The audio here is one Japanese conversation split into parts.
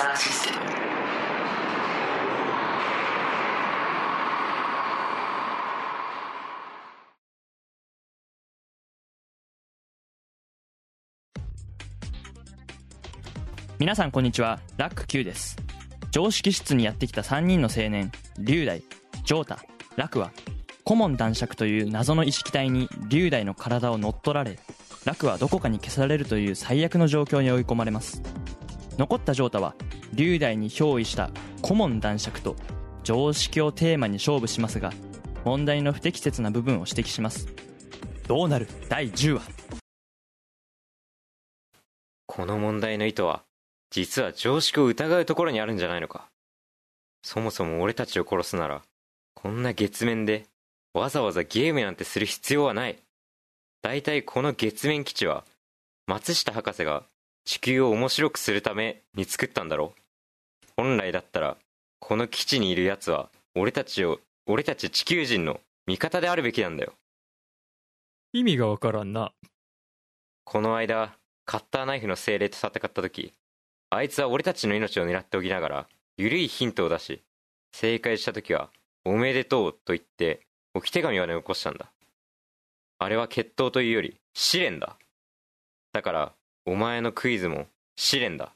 サーシステム皆さんこんにちは、ラック Q です。常識室にやってきた3人の青年、龍大、ジョータ、ラクは、顧問男爵という謎の意識体に龍大の体を乗っ取られ、ラクはどこかに消されるという最悪の状況に追い込まれます。残ったジョータは、龍大に憑依した顧問男爵と常識をテーマに勝負しますが、問題の不適切な部分を指摘します。どうなる？第10話。この問題の意図は、実は常識を疑うところにあるんじゃないのか。そもそも俺たちを殺すなら、こんな月面で、わざわざゲームなんてする必要はない。大体この月面基地は、松下博士が地球を面白くするために作ったんだろ本来だったら、この基地にいる奴は、俺たちを、俺たち地球人の味方であるべきなんだよ。意味がわからんな。この間、カッターナイフの精霊と戦った時、あいつは俺たちの命を狙っておきながら、ゆるいヒントを出し、正解した時は、おめでとうと言って、置き手紙まで残したんだ。あれは決闘というより、試練だ。だから、お前のクイズも、試練だ。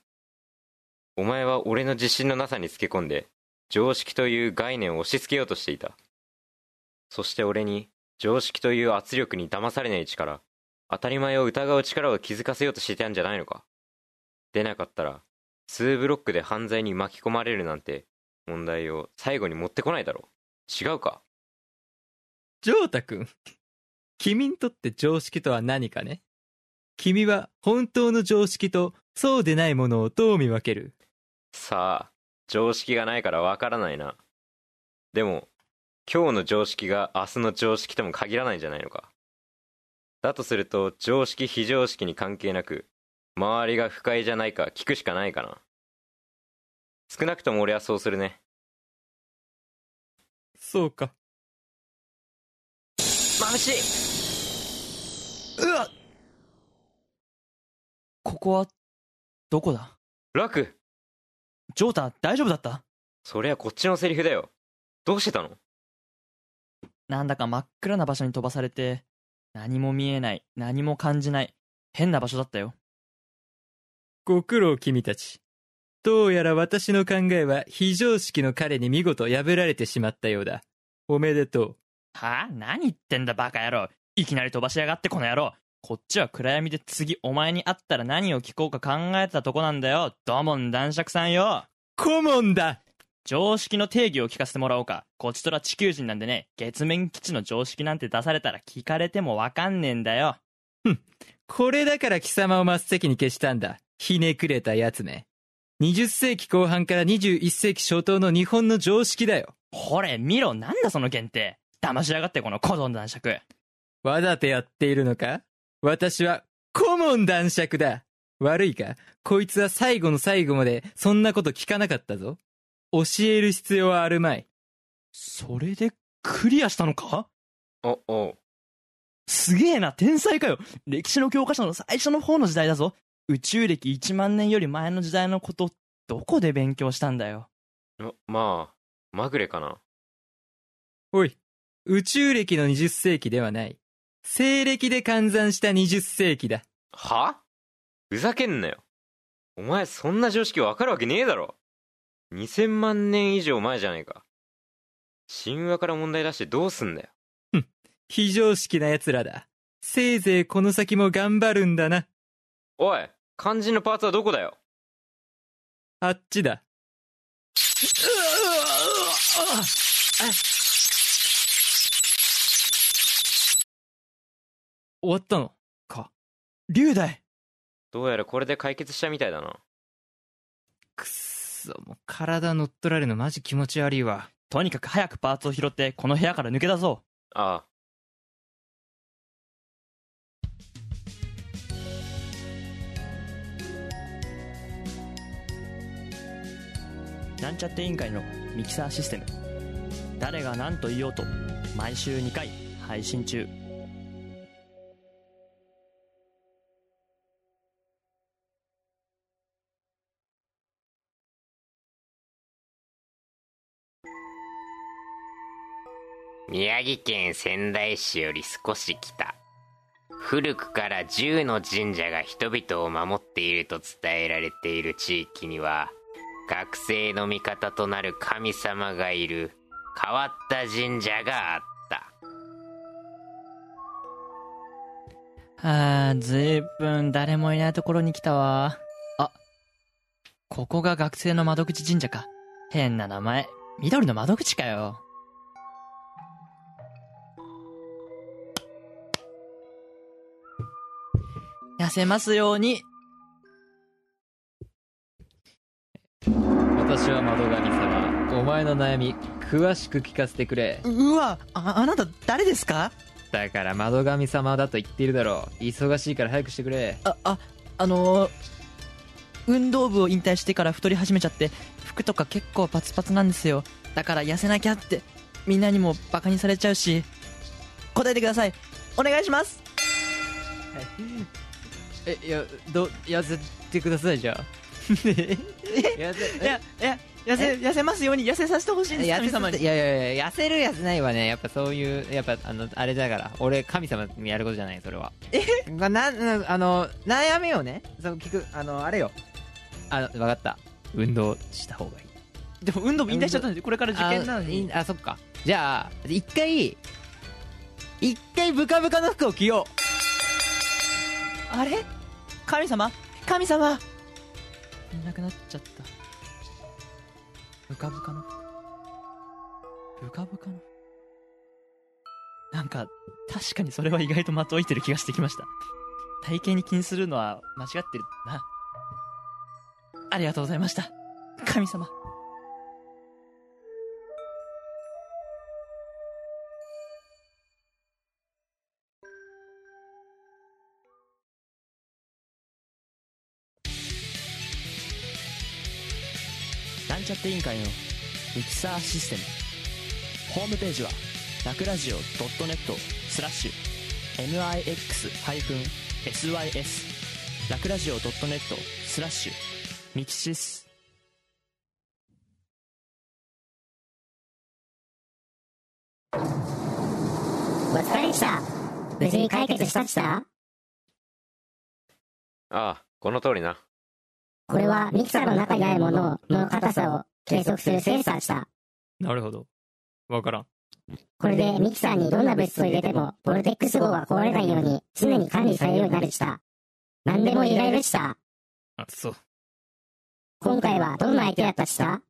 お前は俺の自信のなさにつけ込んで、常識という概念を押し付けようとしていた。そして俺に、常識という圧力に騙されない力、当たり前を疑う力を気づかせようとしてたんじゃないのか。出なかったら、2ブロックで犯罪に巻き込まれるなんて、問題を最後に持ってこないだろう。違うか？ジョータ君。君にとって常識とは何かね？君は本当の常識とそうでないものをどう見分ける？さあ、常識がないからわからないな。でも、今日の常識が明日の常識とも限らないんじゃないのか。だとすると、常識非常識に関係なく、周りが不快じゃないか聞くしかないかな。少なくとも俺はそうするね。そうか。眩しいうわここは、どこだ？楽ジョータ、大丈夫だった？そりゃこっちのセリフだよ。どうしてたの？なんだか真っ暗な場所に飛ばされて、何も見えない、何も感じない、変な場所だったよ。ご苦労君たち。どうやら私の考えは非常識の彼に見事破られてしまったようだ。おめでとう。は？あ何言ってんだバカ野郎。いきなり飛ばしやがってこの野郎。こっちは暗闇で次お前に会ったら何を聞こうか考えてたとこなんだよ。どもん男爵さんよ。顧問だ常識の定義を聞かせてもらおうか。こちとら地球人なんでね、月面基地の常識なんて出されたら聞かれてもわかんねえんだよ。これだから貴様を真っ先に消したんだ。ひねくれた奴め。20世紀後半から21世紀初頭の日本の常識だよ。ほれ、見ろ、なんだその限定。騙しやがってこの古道男爵。わざとやっているのか？私は顧問男爵だ。悪いか？こいつは最後の最後までそんなこと聞かなかったぞ。教える必要はあるまい。それでクリアしたのか？お、おう。すげえな、天才かよ。歴史の教科書の最初の方の時代だぞ。宇宙歴1万年より前の時代のこと、どこで勉強したんだよ？ま、まあ、まぐれかな。おい、宇宙歴の20世紀ではない。西暦で換算した20世紀だ。は？ふざけんなよ。お前そんな常識わかるわけねえだろ。2000万年以上前じゃねえか。神話から問題出してどうすんだよ。非常識な奴らだ。せいぜいこの先も頑張るんだな。おい肝心のパーツはどこだよあっちだ。終わったの？か。龍大。どうやらこれで解決したみたいだな。くっそ、もう体乗っ取られるのマジ気持ち悪いわ。とにかく早くパーツを拾ってこの部屋から抜け出そああ。うなんちゃって委員会のミキサーシステム。誰が何と言おうと毎週2回配信中宮城県仙台市より少し北。古くから十の神社が人々を守っていると伝えられている地域には学生の味方となる神様がいる変わった神社があった。あーずいぶん誰もいないところに来たわ。あここが学生の窓口神社か。変な名前。緑の窓口かよ。痩せますように私は窓神様。お前の悩み、詳しく聞かせてくれ。うわああなた誰ですか？だから窓神様だと言っているだろう。忙しいから早くしてくれ。あああのー運動部を引退してから太り始めちゃって服とか結構パツパツなんですよだから痩せなきゃってみんなにもバカにされちゃうし答えてくださいお願いしますえ、いや、ど、痩せてください、じゃあ。痩せ、いやいや痩せ痩せますように痩せさせてほしいんです痩神様にいやいやいや、痩せる痩せないはね、やっぱそういう、やっぱあの、あれだから、俺神様にやることじゃない、それは。え？な、な、あの、悩みをね、そう聞く、あの、あれよ。あの、わかった。運動した方がいい。でも運動部引退しちゃったんでこれから受験なのにあ、そっか。じゃあ、一回、一回ブカブカの服を着よあれ？神様？神様。いなくなっちゃった。ブカブカの服ブカブカのなんか確かにそれは意外と的をいてる気がしてきました。体型に気にするのは間違ってるな。ありがとうございました。神様んちゃって委員会のミキサーシステム。ホームページはラクラジオ .net スラッシュ。MIX-SYS ラクラジオ .net スラッシュ。ミキシス。お疲れでした。無事に解決したっした？ああこの通りなこれはミキサーの中にあるものの硬さを計測するセンサーでした。う。なるほど。わからん。これでミキサーにどんな物質を入れても、ボルテックス号が壊れないように常に管理されるようになるでした。何でも入れられるでした。あ、そう。今回はどんな相手だったっした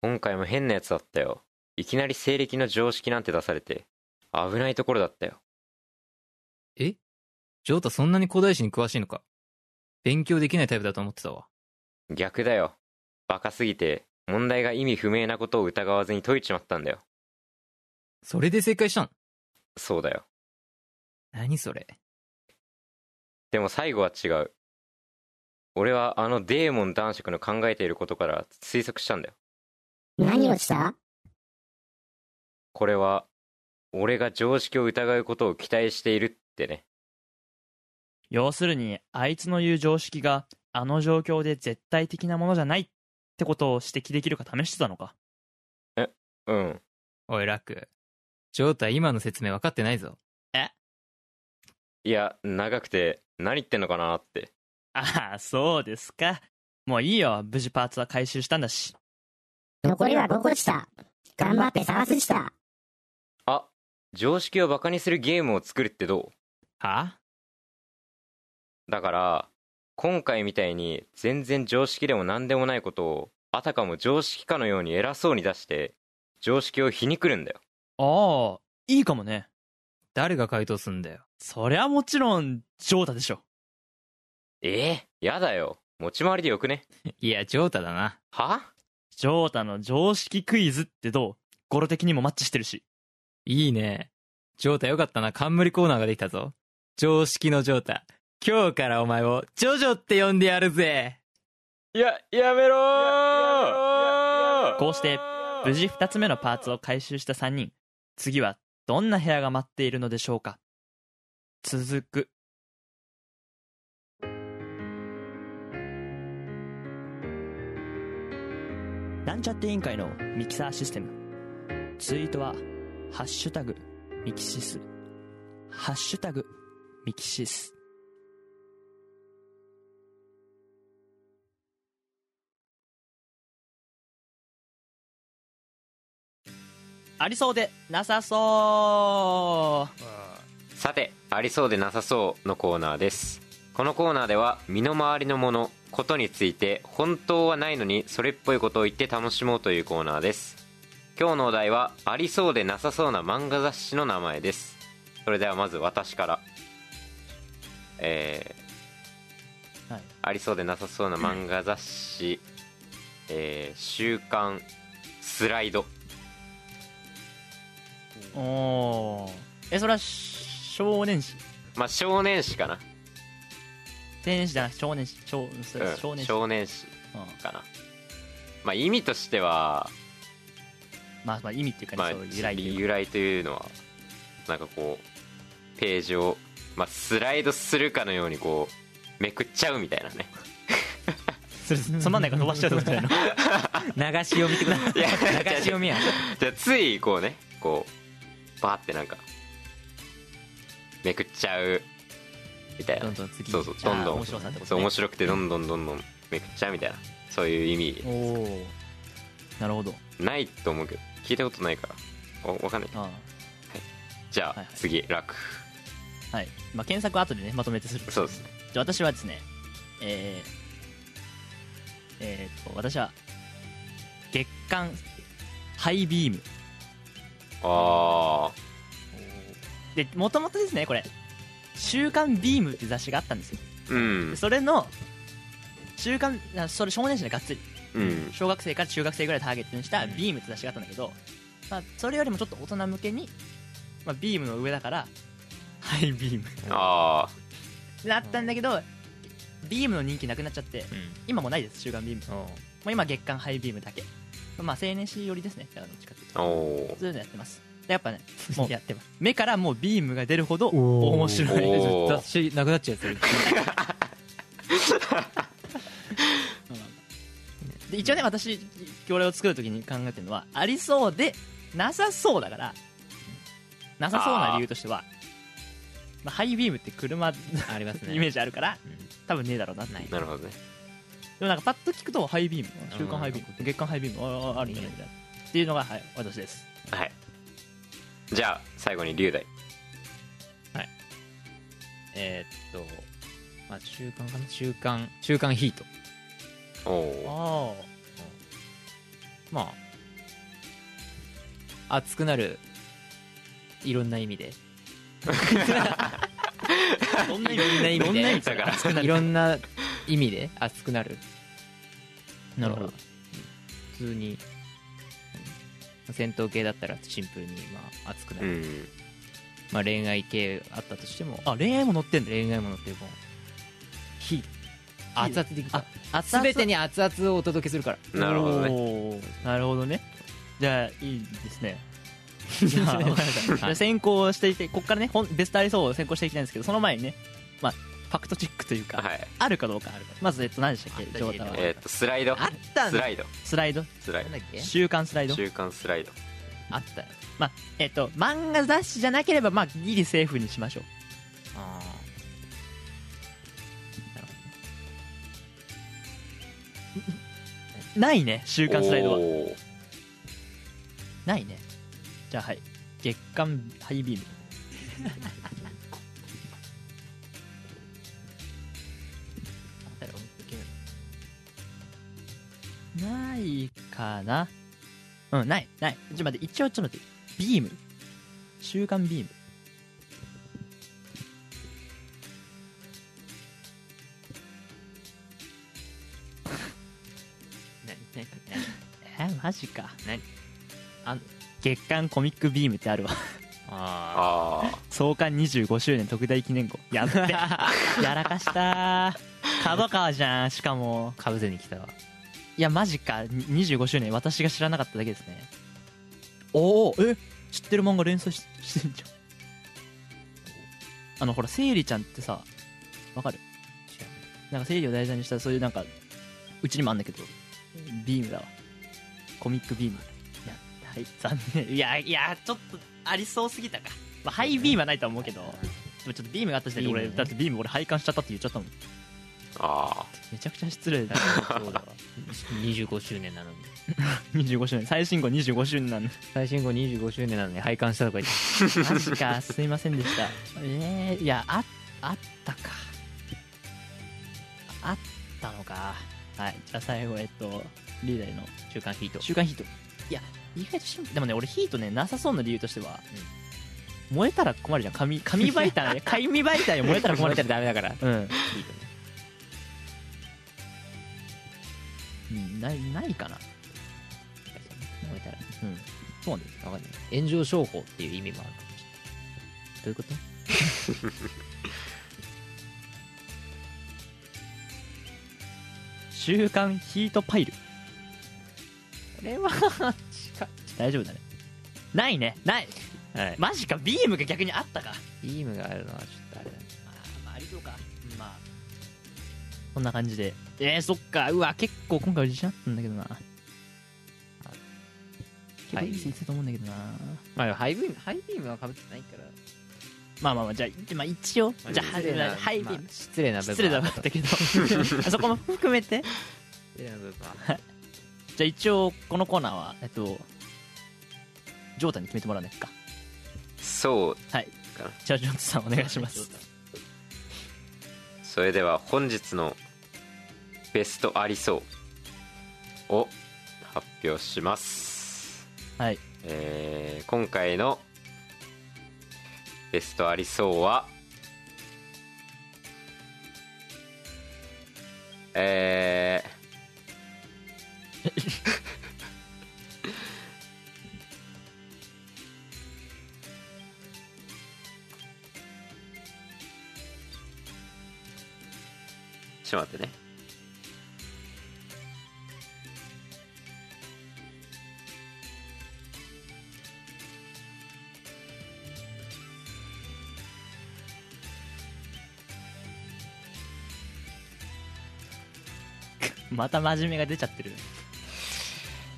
今回も変なやつだったよいきなり西暦の常識なんて出されて危ないところだったよえ？ジョータそんなに古代史に詳しいのか勉強できないタイプだと思ってたわ。逆だよ。バカすぎて問題が意味不明なことを疑わずに解いちまったんだよ。それで正解したの？そうだよ。何それ？でも最後は違う。俺はあのデーモン男爵の考えていることから推測したんだよ。何をした？これは俺が常識を疑うことを期待しているってね。要するにあいつの言う常識があの状況で絶対的なものじゃないってことを指摘できるか試してたのか。うん。おい、ラック。ジョータ今の説明分かってないぞ。いや長くて何言ってんのかなって。ああそうですか。もういいよ。無事パーツは回収したんだし。残りは5個でした。頑張って探すでした。あ常識をバカにするゲームを作るってどう？はだから今回みたいに全然常識でも何でもないことをあたかも常識かのように偉そうに出して常識を皮肉るんだよああいいかもね誰が回答すんだよ。そりゃもちろんジョータでしょええやだよ持ち回りでよくね いや、ジョータだな。は？ジョータの常識クイズってどう？語呂的にもマッチしてるしいいね。ジョータよかったな。冠コーナーができたぞ。常識のジョータ。今日からお前をジョジョって呼んでやるぜ。ややめろー。こうして無事2つ目のパーツを回収した3人。次はどんな部屋が待っているのでしょうか。続く。なんちゃって委員会のミキサーシステム。ツイートは「ハッシュタグミキシス」「ハッシュタグミキシス」ありそうでなさそう。さてありそうでなさそうのコーナーです。このコーナーでは身の回りのものことについて本当はないのにそれっぽいことを言って楽しもうというコーナーです。今日のお題はありそうでなさそうな漫画雑誌の名前です。それではまず私から。えーはい。ありそうでなさそうな漫画雑誌、えー週刊スライドおおー。えそれは少年誌？まあ少年誌かな、青年誌じゃなくて少年誌。少うん。少年誌、少年誌うん。かなまあ意味としてはまあまあ意味っていうかね、まあ、由来というか。由来というのはなんかこうページを、まあ、スライドするかのようにこうめくっちゃうみたいなね。それつまんないから飛ばしちゃうってことじゃないの？流し読みってこと？いやだ。流し読みや。じゃあついこうねこうバーってなんかめくっちゃうみたいな。どんどん次。そうそうどんどん。面白さってことね。そう面白くてどんどんどんどんめくっちゃうみたいな。そういう意味おおなるほど。ないと思うけど聞いたことないから。おわかんない。あじゃあ、はいはい。次楽。あはい、まあ、検索後でねまとめてするそうですね。じゃあ私はですねえー、えー、と私は月刊ハイビームあでもともとですねこれ「週刊ビーム」って雑誌があったんですよ。あうん。でそれの週刊あそれ少年誌でがっつり。うん。小学生から中学生ぐらいターゲットにしたビームって雑誌があったんだけど、まあ、それよりもちょっと大人向けに、まあ、ビームの上だからハイビーム。ああなったんだけど、ビームの人気なくなっちゃって今もないです週刊ビーム。もう今月刊ハイビームだけまあ青年誌寄りですね。どっちかっていうとそういうのやってます。でやっぱねもう。やってます。目からもうビームが出るほど面白い。雑誌なくなっちゃうやつ で一応ね私これを作るときに考えてるのはありそうでなさそうだからなさそうな理由としてはまあ、ハイビームって車ありますね。イメージあるからうん。多分ねえだろうななるほどねでもなんかパッと聞くとハイビーム週刊ハイビーうん。ム月刊ハイビームあああるんじゃないみたいな。っていうのが、はい、私です。はい。じゃあ最後に龍大。えーっと、まあ、週刊かな？週刊、週刊ヒート。おおあまあ、熱くなる、いろんな意味で。あどんな意味いろんな意味で。いろんな意味で熱くなる。なるほど。うん。普通に、うん。戦闘系だったらシンプルに、まあ、熱くなる。うん。まあ、恋愛系あったとしても、あ恋愛も載ってんだ恋愛ものっていうか、火、熱々でいくかあら。すべてに熱々をお届けするから。なるほどね。ねなるほどね。じゃあいいですね。じゃあ先行していてここからねベストありそうを先行していきたいんですけどその前にね。まあファクトチェックというか、はい。あるかどうかまずえっと何でしたっけ？ジョータは。えーっとスライド。あったスライド。スライド？スライなんだっけ？週刊スライド？ド週刊スライド。あった。よ。まあえっと漫画雑誌じゃなければまあギリセーフにしましょう。あないね週刊スライドは。ないね。じゃあはい。月刊ハイビーム かな？うんないない。ちょっと待って一応ちょっと待って。ビーム。週刊ビーム。何 えマジか。何？あん月刊コミックビームってあるわ。ああ創刊25周年特大記念号。やって。やらかした角川じゃんしかも。あかぶせに来たわいやマジか。に25周年私が知らなかっただけですね。おおえ知ってる漫画連載ししてんじゃん。あのほらせいりちゃんってさわかる？なんか生理を題材にしたそういうなんかうちにもあんだけどビームだわ。コミックビーム。いやはい残念。いやいやちょっとありそうすぎたか、まあ、ハイビームはないとは思うけどでもちょっとビームがあった時点で俺、だってビーム俺拝観しちゃったって言っちゃったもん。ああめちゃくちゃ失礼だそうだわ。25周年。なのに25周年。最新号25周年なの最新号25周年なのに拝観したとか言って。マジかすいませんでした。えー、いやああったか。あったのか。はい。じゃあ最後えっとリーダーの週刊ヒート。週刊ヒート。いや意外とシンプル。でもね俺ヒートねなさそうな理由としては、燃えたら困るじゃん。紙紙媒体 紙媒体を燃えたら困るじゃん。ダメだから。うん、うん、ないないかな。燃えたら。うん。そうなんですわかんない。炎上商法っていう意味もある。かもしどういうこと？週刊ヒートパイル。れないこれは大丈夫だね。ないね。ない。はい。マジか。ビームが逆にあったか。ビームがあるのはちょっとあれだね。まあ、まあ、ありそうか。うんまあこんな感じでえー、そっか。うわ結構今回自信あったんだけどな。結構い。い先生と思うんだけどな、まあハイビームハイビームはかぶってないから。まあまあまあじゃあ、まあ、一応じゃあ失礼なハイビーム、まあ失礼な部分失礼だはったけど。あそこも含めて？失礼な部分はじゃあ一応このコーナーはえっとジョータに決めてもらわないか。そう。はい。じゃあジョータさんお願いします。それでは本日のベストありそうを発表します。はい。えー今回のベストありそうはえー、ちょっと待ってねまた真面目が出ちゃってる。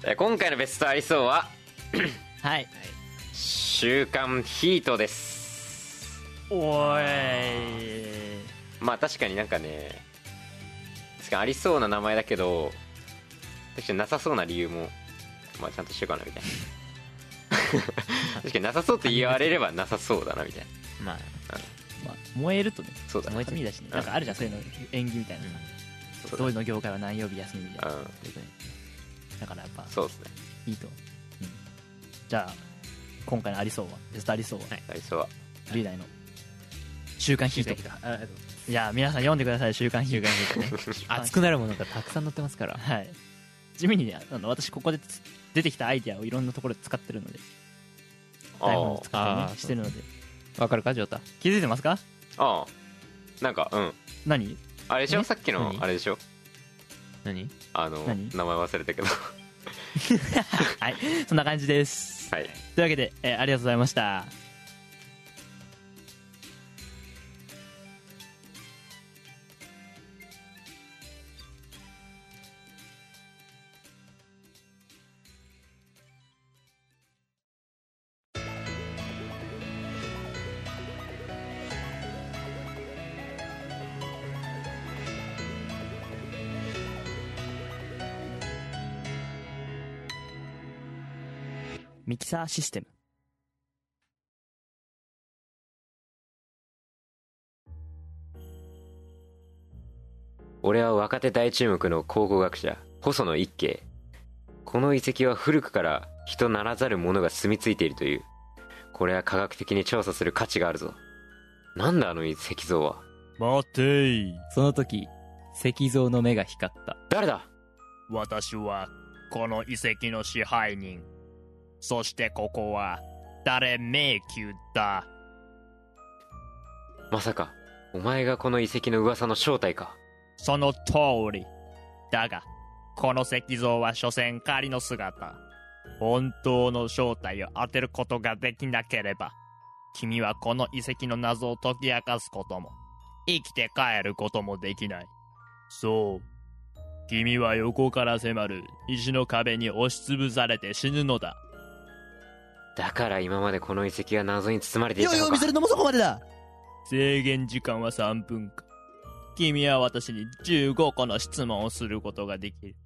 えー今回のベストありそうははい「週刊ヒート」です。おい。まあ確かになんかね確かにありそうな名前だけど確かになさそうな理由もまあちゃんとしようかなみたいな。確かになさそうって言われればなさそうだなみたいな。まあまあ、燃えるとね。そうだね。燃えて紙だしね。なんかあるじゃんそういうの縁起みたいなうどういうの業界は何曜日休みみたいな。うん。だからやっぱそうですね。いいと、うん、じゃあ今回のありそうはベストありそうは、ありそうは。リーダーの週刊ヒート。あいや皆さん読んでください週刊ヒート。ね。熱くなるものがたくさん載ってますから。はい。地味にねあの私ここでつ出てきたアイディアをいろんなところで使ってるので。あ台本をー使ったりあー。ねしてるので。わかるかジョータ？気づいてますか？あー。なんかうん。何？あれでしょ？え？さっきの何？あれでしょ？何？あの何？名前忘れたけど。はいそんな感じです。はい。というわけで、えーありがとうございましたミキサーシステム。俺は若手大注目の考古学者細野一慶。この遺跡は古くから人ならざる者が住み着いているという。これは科学的に調査する価値があるぞ。なんだあの石像は。待てい。その時、石像の目が光った。誰だ？私はこの遺跡の支配人そしてここは誰迷宮だ？まさかお前がこの遺跡の噂の正体か。その通り。だがこの石像は所詮仮の姿。本当の正体を当てることができなければ君はこの遺跡の謎を解き明かすことも生きて帰ることもできない。そう。君は横から迫る石の壁に押しつぶされて死ぬのだだから今までこの遺跡が謎に包まれていよいよたのか見せるのもそこまでだ。制限時間は3分間君は私に15個の質問をすることができる。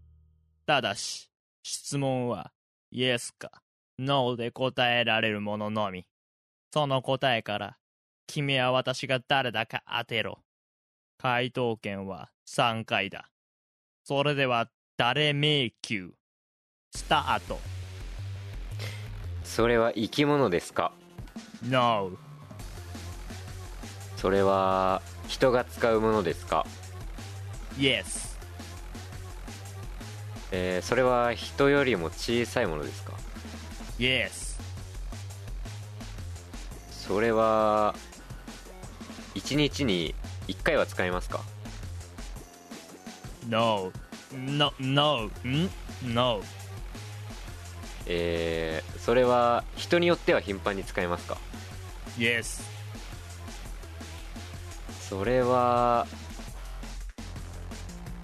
ただし質問はイエスかノーで答えられるもののみ。その答えから君は私が誰だか当てろ。回答権は3回だ。それでは誰迷宮？スタートそれは生き物ですか？NO. それは人が使うものですか？Yes. えーそれは人よりも小さいものですか？Yes. それは1日に1回は使えますか？No. No. No. ん No. えーそれは人によっては頻繁に使えますか？Yes. それは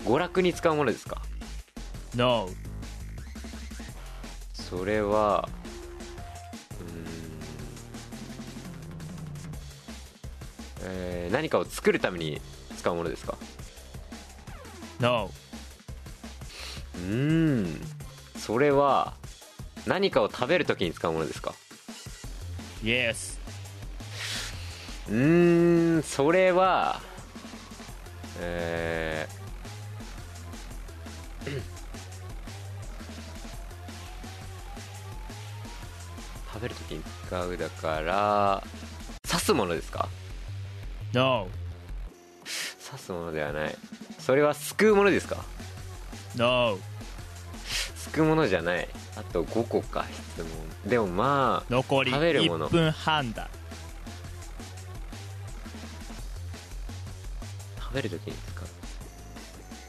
娯楽に使うものですか？No. それはうーんえー何かを作るために使うものですか？No. うーん。それは何かを食べるときに使うものですか？Yes. うーんそれはえー食べるときに使うだから刺すものですか？No. 刺すものではない。それはすくうものですか？No. すくうものじゃないあと5個か。質問でもまあ残り食べるもの。1分半だ。食べるときに使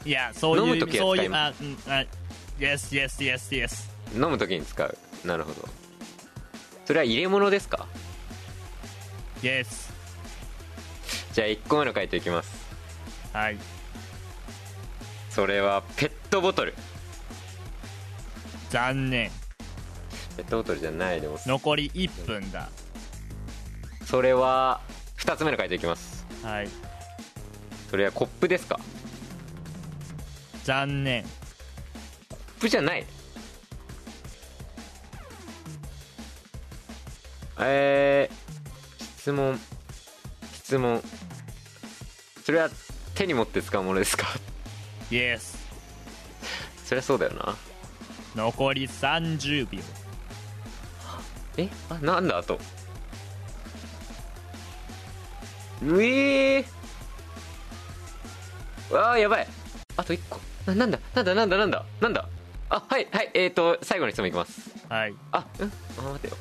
う？いやそういう飲む時はそう使いうあうんあ Yes Yes Yes Yes 飲むときに使う。なるほど。それは入れ物ですか？Yes じゃあ1個目の回答いきます。はい。それはペットボトル残念。ペットボトルじゃないでも。残り1分だ。それは2つ目の回答いきます。はい。それはコップですか？残念。コップじゃない。えー、質問。質問。それは手に持って使うものですか？Yes そりゃそうだよな残り30秒。え？あなんだ？あと。うえー。あーやばい。あと1個。ななんだ？なんだ？なんだ？なんだ？なんだ？あはいはい。えーと最後の質問いきます。はい。あうん。あ待てよ。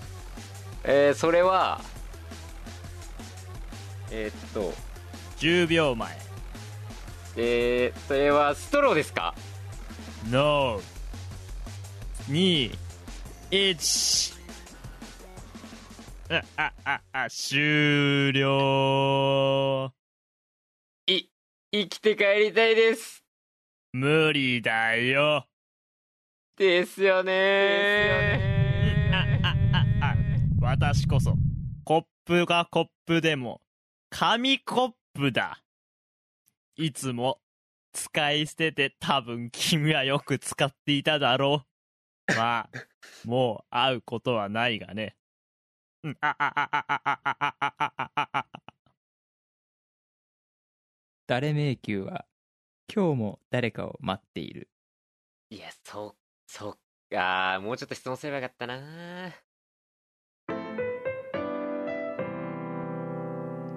えー、それはえー、っと。10秒前。えー、それはストローですか？No 2 1ああああ終了。い生きて帰りたいです。無理だよ。ですよね。ああああ。私こそコップがコップでも紙コップだ。いつも使い捨てて多分君はよく使っていただろうまあもう会うことはないがね。うんああああああああああああ誰迷宮は今日も誰かを待っている。いやそうそうあーもうちょっと質問すればよかったな。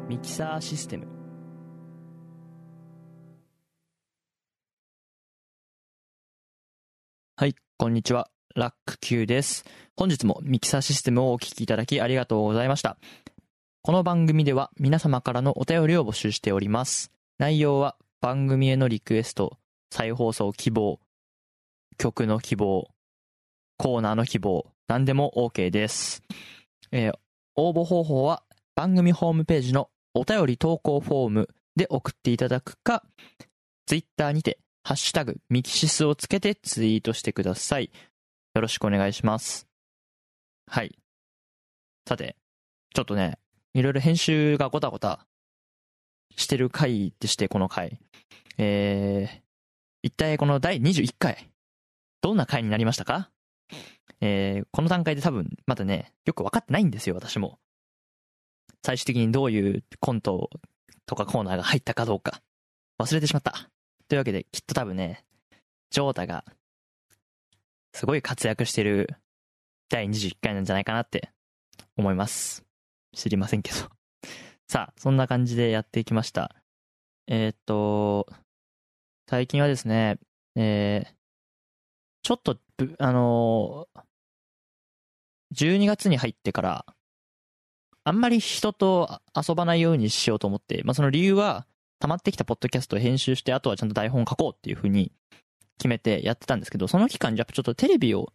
ミキサーシステム。はいこんにちはラック Q です。本日もミキサーシステムをお聞きいただきありがとうございました。この番組では皆様からのお便りを募集しております。内容は番組へのリクエスト再放送希望曲の希望コーナーの希望何でも OK です、えー応募方法は番組ホームページのお便り投稿フォームで送っていただくか、ツイッターにて、ハッシュタグ、ミキシスをつけてツイートしてください。よろしくお願いします。はい。さて、ちょっとね、いろいろ編集がごたごたしてる回でして、この回。えー、一体この第21回、どんな回になりましたか？えー、この段階で多分、まだね、よく分かってないんですよ、私も。最終的にどういうコントとかコーナーが入ったかどうか、忘れてしまった。というわけで、きっと多分ね、ジョータが、すごい活躍してる第21回なんじゃないかなって思います。知りませんけど。さあ、そんな感じでやっていきました。えーっと、最近はですね、えー、ちょっと、あのー12月に入ってから、あんまり人と遊ばないようにしようと思って、まあ、その理由は、溜まってきたポッドキャストを編集して、あとはちゃんと台本書こうっていうふうに決めてやってたんですけど、その期間、やっぱちょっとテレビを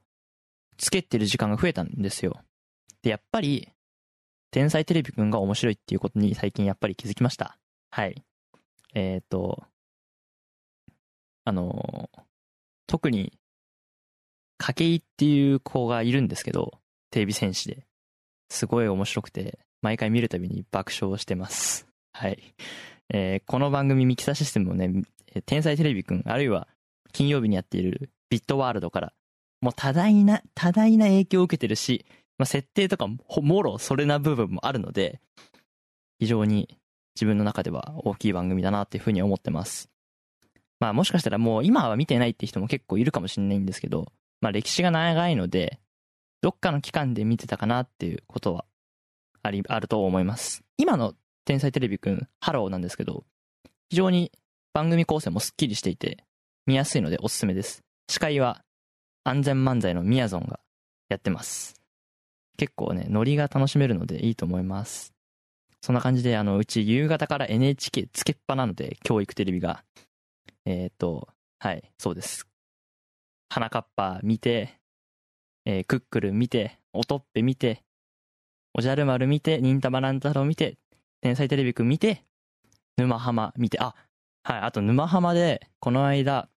つけてる時間が増えたんですよ。で、やっぱり、天才テレビくんが面白いっていうことに最近やっぱり気づきました。はい。えっ、と、あの特に、筧っていう子がいるんですけど、テレビ戦士で。すごい面白くて、毎回見るたびに爆笑してます。はい。えーこの番組ミキサーシステムをね、天才テレビくん、あるいは金曜日にやっているビットワールドから、もう多大な、多大な影響を受けてるし、まあ、設定とかも、もろそれな部分もあるので、非常に自分の中では大きい番組だなっていうふうに思ってます。まあもしかしたらもう今は見てないって人も結構いるかもしれないんですけど、まあ歴史が長いので、どっかの期間で見てたかなっていうことはあり、あると思います。今の天才てれびくん、ハローなんですけど、非常に番組構成もスッキリしていて、見やすいのでおすすめです。司会は安全漫才のみやぞんがやってます。結構ね、ノリが楽しめるのでいいと思います。そんな感じで、あの、うち夕方から NHK つけっぱなので、教育テレビが。えっ、と、はい、そうです。花かっぱ見て、えークックル見て、おとっぺ見て、おじゃる丸見て、忍たま乱太郎見て、天才テレビくん見て、沼ハマ見て、あ、はい、あと沼ハマで、この間、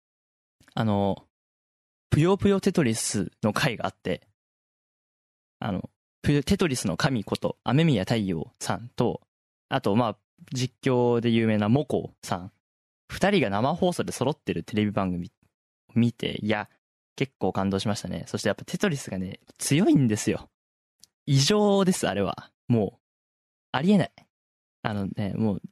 あの、ぷよぷよテトリスの回があって、あの、テトリスの神こと、雨宮太陽さんと、あと、まあ、実況で有名なモコさん、二人が生放送で揃ってるテレビ番組見て、いや、結構感動しましたね。そしてやっぱテトリスがね、強いんですよ。異常です、あれは。もう、ありえない。あのね、もう、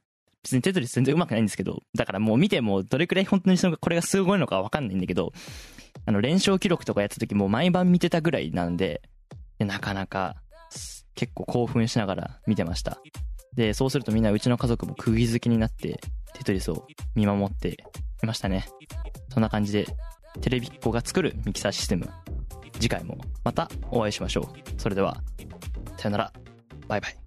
別にテトリス全然上手くないんですけど、だからもう見てもどれくらい本当にそのこれがすごいのかわかんないんだけど、あの、連勝記録とかやった時も毎晩見てたぐらいなんで、なかなか、結構興奮しながら見てました。で、そうするとみんなうちの家族も釘付けになって、テトリスを見守っていましたね。そんな感じで、テレビっ子が作るミキサーシステム。次回もまたお会いしましょう。それでは、さよなら。バイバイ。